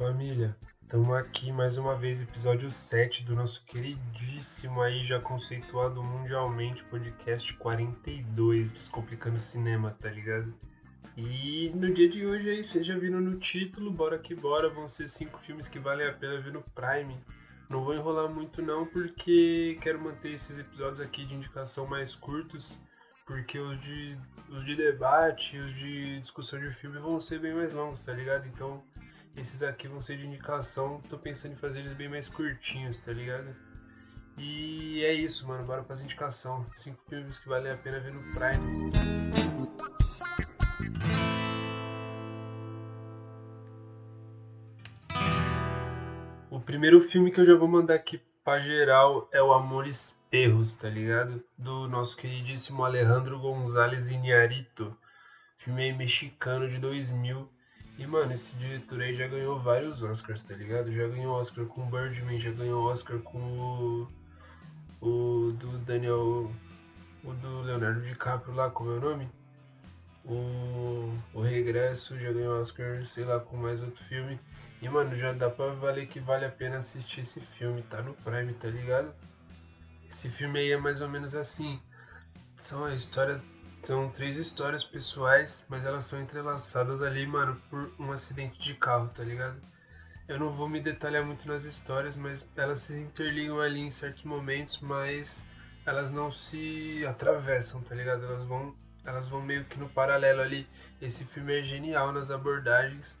família. Estamos aqui mais uma vez, episódio 7 do nosso queridíssimo aí, já conceituado mundialmente, podcast 42, Descomplicando Cinema, tá ligado? E no dia de hoje aí, vocês já viram no título, bora que bora, vão ser cinco filmes que valem a pena ver no Prime. Não vou enrolar muito não, porque quero manter esses episódios aqui de indicação mais curtos, porque os de, os de debate, os de discussão de filme vão ser bem mais longos, tá ligado? Então esses aqui vão ser de indicação, tô pensando em fazer eles bem mais curtinhos, tá ligado? E é isso, mano, bora fazer indicação. Cinco filmes que valem a pena ver no Prime. O primeiro filme que eu já vou mandar aqui pra geral é o Amores Perros, tá ligado? Do nosso queridíssimo Alejandro González Iñárritu. Filme mexicano de 2000 e, mano, esse diretor aí já ganhou vários Oscars, tá ligado? Já ganhou Oscar com Birdman, já ganhou Oscar com o, o do Daniel. O do Leonardo DiCaprio lá, como é o nome? O, o Regresso, já ganhou Oscar, sei lá, com mais outro filme. E, mano, já dá pra valer que vale a pena assistir esse filme, tá no Prime, tá ligado? Esse filme aí é mais ou menos assim. São a história são três histórias pessoais, mas elas são entrelaçadas ali, mano, por um acidente de carro, tá ligado? Eu não vou me detalhar muito nas histórias, mas elas se interligam ali em certos momentos, mas elas não se atravessam, tá ligado? Elas vão, elas vão meio que no paralelo ali. Esse filme é genial nas abordagens.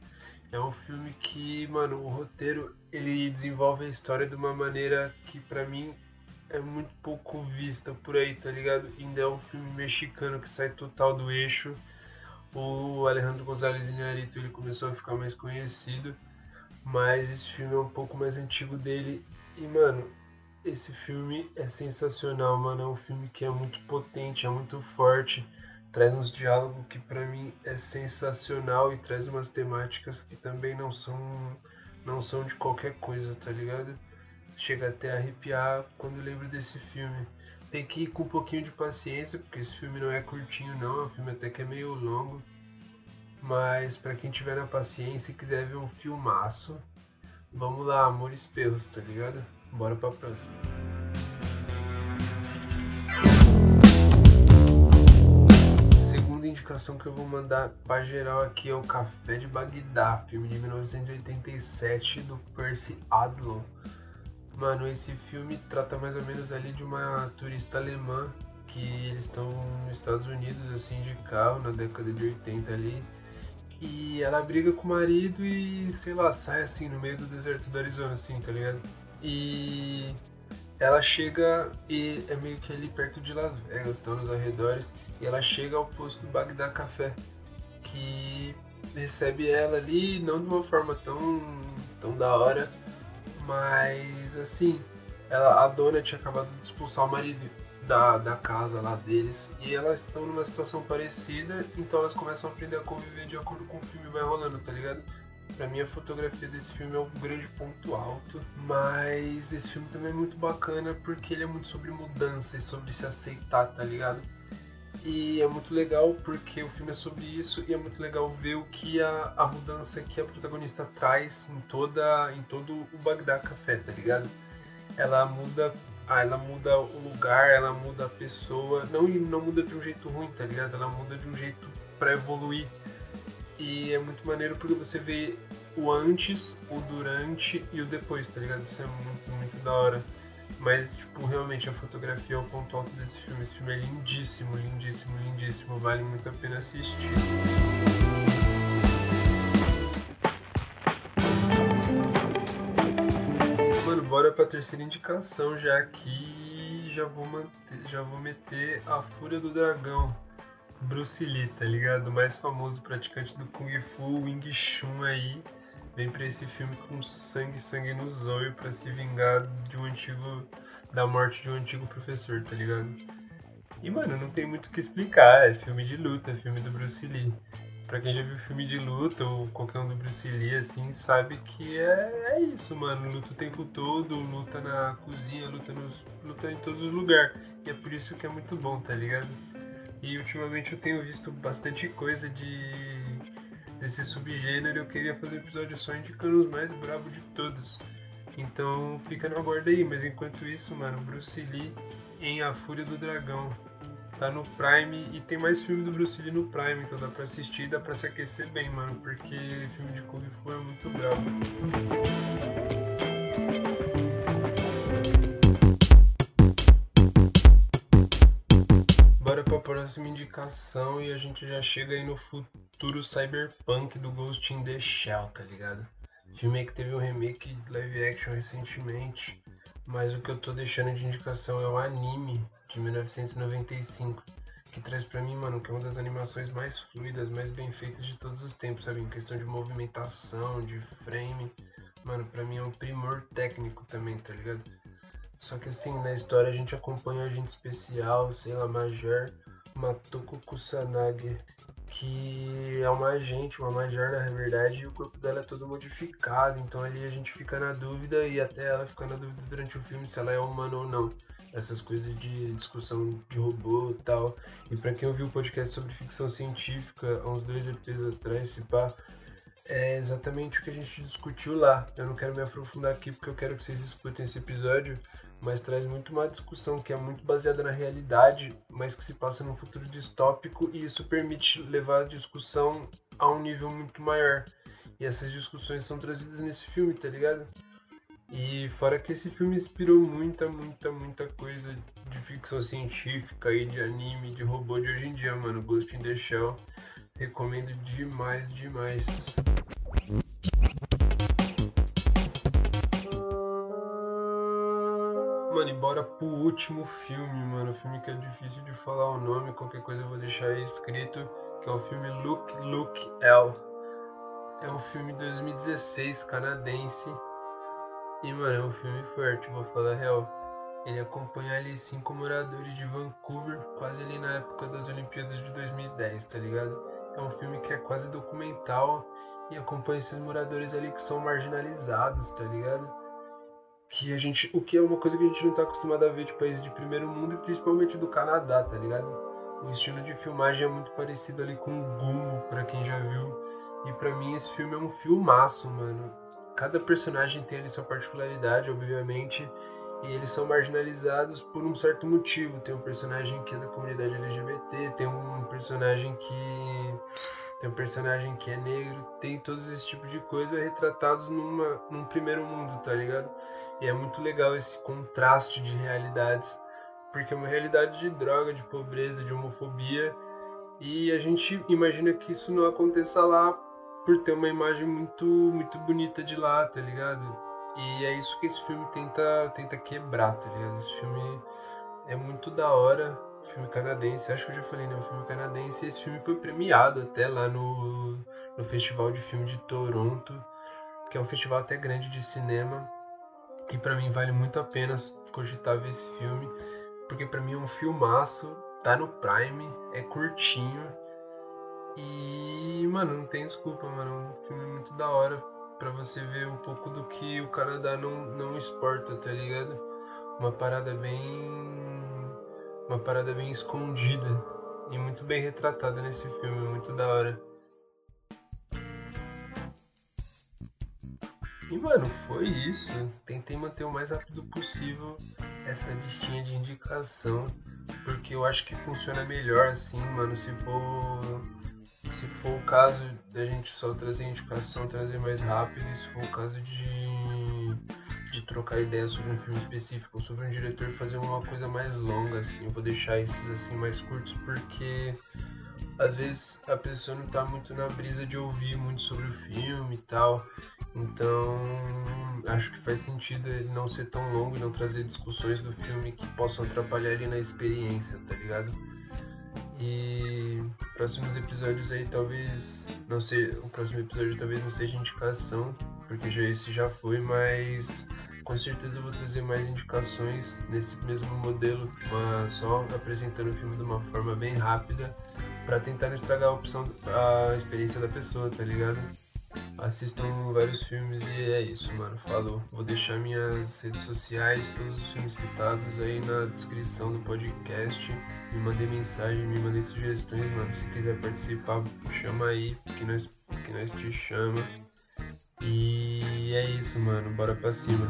É um filme que, mano, o roteiro ele desenvolve a história de uma maneira que para mim é muito pouco vista por aí, tá ligado? Ainda é um filme mexicano que sai total do eixo. O Alejandro González Iñárritu ele começou a ficar mais conhecido, mas esse filme é um pouco mais antigo dele. E mano, esse filme é sensacional, mano. É um filme que é muito potente, é muito forte, traz uns diálogos que para mim é sensacional e traz umas temáticas que também não são não são de qualquer coisa, tá ligado? Chega até a arrepiar quando lembro desse filme. Tem que ir com um pouquinho de paciência, porque esse filme não é curtinho não, é um filme até que é meio longo. Mas para quem tiver na paciência e quiser ver um filmaço, vamos lá, Amores Perros, tá ligado? Bora pra próxima. Segunda indicação que eu vou mandar pra geral aqui é o Café de Bagdá, filme de 1987 do Percy Adlo. Mano, esse filme trata mais ou menos ali de uma turista alemã que eles estão nos Estados Unidos, assim, de carro, na década de 80 ali. E ela briga com o marido e, sei lá, sai assim no meio do deserto do Arizona, assim, tá ligado? E ela chega e é meio que ali perto de Las Vegas, estão nos arredores, e ela chega ao posto do Bagdá Café, que recebe ela ali, não de uma forma tão, tão da hora, mas assim, ela, a dona tinha acabado de expulsar o marido da, da casa lá deles e elas estão numa situação parecida, então elas começam a aprender a conviver de acordo com o filme vai rolando, tá ligado? Pra mim a fotografia desse filme é um grande ponto alto, mas esse filme também é muito bacana porque ele é muito sobre mudança e sobre se aceitar, tá ligado? E é muito legal porque o filme é sobre isso e é muito legal ver o que a, a mudança que a protagonista traz em toda em todo o Bagdá Café, tá ligado? Ela muda, ah, ela muda o lugar, ela muda a pessoa, não não muda de um jeito ruim, tá ligado? Ela muda de um jeito para evoluir. E é muito maneiro porque você vê o antes, o durante e o depois, tá ligado? Isso é muito, muito da hora. Mas, tipo, realmente a fotografia é o ponto alto desse filme. Esse filme é lindíssimo, lindíssimo, lindíssimo. Vale muito a pena assistir. Mano, bora pra terceira indicação já aqui. Já vou, manter, já vou meter a Fúria do Dragão. Bruce Lee, tá ligado? O mais famoso praticante do Kung Fu, Wing Chun aí vem para esse filme com sangue, sangue no zóio para se vingar de um antigo da morte de um antigo professor, tá ligado? E mano, não tem muito o que explicar, é filme de luta, é filme do Bruce Lee. Pra quem já viu filme de luta ou qualquer um do Bruce Lee, assim, sabe que é, é isso, mano. Luta o tempo todo, luta na cozinha, luta, nos, luta em todos os lugares. E é por isso que é muito bom, tá ligado? E ultimamente eu tenho visto bastante coisa de desse subgênero, eu queria fazer um episódio só indicando os mais bravos de todos. Então fica na guarda aí, mas enquanto isso, mano, Bruce Lee em A Fúria do Dragão. Tá no Prime e tem mais filme do Bruce Lee no Prime, então dá pra assistir, dá pra se aquecer bem, mano, porque filme de Kung Fu é muito bravo. Bora pra próxima indicação e a gente já chega aí no futuro cyberpunk do Ghost in the Shell, tá ligado? Filme que teve um remake live action recentemente, mas o que eu tô deixando de indicação é o anime de 1995, que traz pra mim, mano, que é uma das animações mais fluidas, mais bem feitas de todos os tempos, sabe? Em questão de movimentação, de frame, mano, pra mim é um primor técnico também, tá ligado? Só que assim, na história a gente acompanha um agente especial, sei lá, Major Matoko Kusanagi, que é uma agente, uma Major na verdade, e o corpo dela é todo modificado, então ali a gente fica na dúvida e até ela fica na dúvida durante o filme se ela é humana ou não essas coisas de discussão de robô e tal. E para quem ouviu o podcast sobre ficção científica há uns dois EPs atrás, se pá, é exatamente o que a gente discutiu lá. Eu não quero me aprofundar aqui porque eu quero que vocês escutem esse episódio, mas traz muito uma discussão que é muito baseada na realidade, mas que se passa num futuro distópico e isso permite levar a discussão a um nível muito maior. E essas discussões são trazidas nesse filme, tá ligado? E fora que esse filme inspirou muita, muita, muita coisa de ficção científica e de anime, de robô de hoje em dia, mano. Ghost in the Shell. Recomendo demais, demais. Bora pro último filme, mano. Filme que é difícil de falar o nome, qualquer coisa eu vou deixar aí escrito, que é o filme Look, Look, L. É um filme de 2016 canadense e, mano, é um filme forte, vou falar a real. Ele acompanha ali cinco moradores de Vancouver, quase ali na época das Olimpíadas de 2010, tá ligado? É um filme que é quase documental e acompanha esses moradores ali que são marginalizados, tá ligado? Que a gente, o que é uma coisa que a gente não tá acostumado a ver de países de primeiro mundo e principalmente do Canadá, tá ligado? O estilo de filmagem é muito parecido ali com o Gumo, pra quem já viu. E para mim esse filme é um filmaço, mano cada personagem tem ali sua particularidade, obviamente, e eles são marginalizados por um certo motivo. Tem um personagem que é da comunidade LGBT, tem um personagem que tem um personagem que é negro, tem todos esse tipo de coisa retratados numa, num primeiro mundo, tá ligado? E é muito legal esse contraste de realidades, porque é uma realidade de droga, de pobreza, de homofobia, e a gente imagina que isso não aconteça lá por ter uma imagem muito, muito bonita de lá, tá ligado? E é isso que esse filme tenta, tenta quebrar, tá ligado? Esse filme é muito da hora, filme canadense, acho que eu já falei, né? Filme canadense. Esse filme foi premiado até lá no, no Festival de Filme de Toronto, que é um festival até grande de cinema. E para mim vale muito a pena cogitar ver esse filme, porque para mim é um filmaço, tá no Prime, é curtinho e, mano, não tem desculpa, mano. É um filme muito da hora pra você ver um pouco do que o Canadá não, não exporta, tá ligado? Uma parada bem. Uma parada bem escondida e muito bem retratada nesse filme, muito da hora. E mano, foi isso. Tentei manter o mais rápido possível essa listinha de indicação, porque eu acho que funciona melhor assim, mano, se for se for o caso da gente só trazer indicação, trazer mais rápido, e se for o caso de, de trocar ideias sobre um filme específico, sobre um diretor, fazer uma coisa mais longa, assim, eu vou deixar esses assim mais curtos porque às vezes a pessoa não tá muito na brisa de ouvir muito sobre o filme e tal. Então, acho que faz sentido ele não ser tão longo e não trazer discussões do filme que possam atrapalhar ele na experiência, tá ligado? E próximos episódios aí talvez não sei, o próximo episódio talvez não seja indicação, porque já esse já foi, mas com certeza eu vou trazer mais indicações nesse mesmo modelo, mas só apresentando o filme de uma forma bem rápida para tentar não estragar a opção a experiência da pessoa, tá ligado? Assistam vários filmes e é isso, mano. Falou. Vou deixar minhas redes sociais, todos os filmes citados aí na descrição do podcast. Me mandei mensagem, me mandei sugestões, mano. Se quiser participar, chama aí, que nós, que nós te chama. E é isso, mano. Bora pra cima.